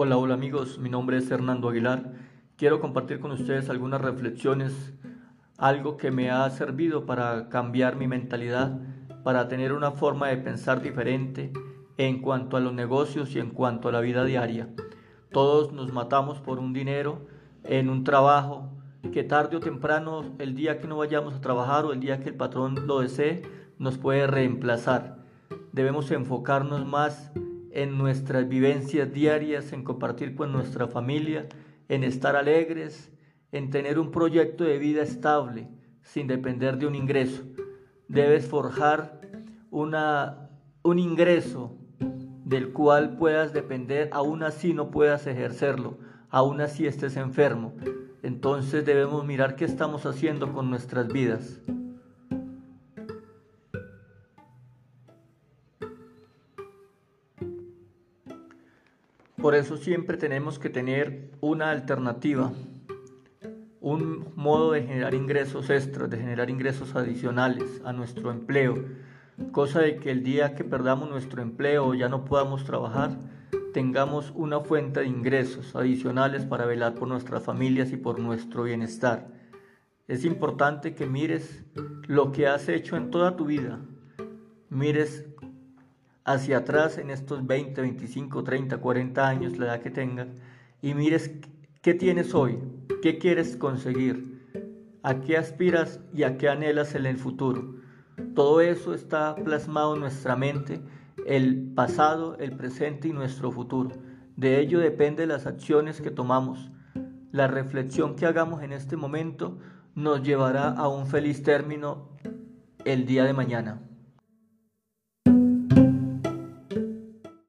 Hola, hola amigos, mi nombre es Hernando Aguilar. Quiero compartir con ustedes algunas reflexiones, algo que me ha servido para cambiar mi mentalidad, para tener una forma de pensar diferente en cuanto a los negocios y en cuanto a la vida diaria. Todos nos matamos por un dinero en un trabajo que tarde o temprano, el día que no vayamos a trabajar o el día que el patrón lo desee, nos puede reemplazar. Debemos enfocarnos más en nuestras vivencias diarias, en compartir con nuestra familia, en estar alegres, en tener un proyecto de vida estable, sin depender de un ingreso. Debes forjar una, un ingreso del cual puedas depender, aún así no puedas ejercerlo, aún así estés enfermo. Entonces debemos mirar qué estamos haciendo con nuestras vidas. Por eso siempre tenemos que tener una alternativa, un modo de generar ingresos extras, de generar ingresos adicionales a nuestro empleo, cosa de que el día que perdamos nuestro empleo o ya no podamos trabajar, tengamos una fuente de ingresos adicionales para velar por nuestras familias y por nuestro bienestar. Es importante que mires lo que has hecho en toda tu vida, mires hacia atrás en estos 20, 25, 30, 40 años, la edad que tengas, y mires qué tienes hoy, qué quieres conseguir, a qué aspiras y a qué anhelas en el futuro. Todo eso está plasmado en nuestra mente, el pasado, el presente y nuestro futuro. De ello depende las acciones que tomamos. La reflexión que hagamos en este momento nos llevará a un feliz término el día de mañana.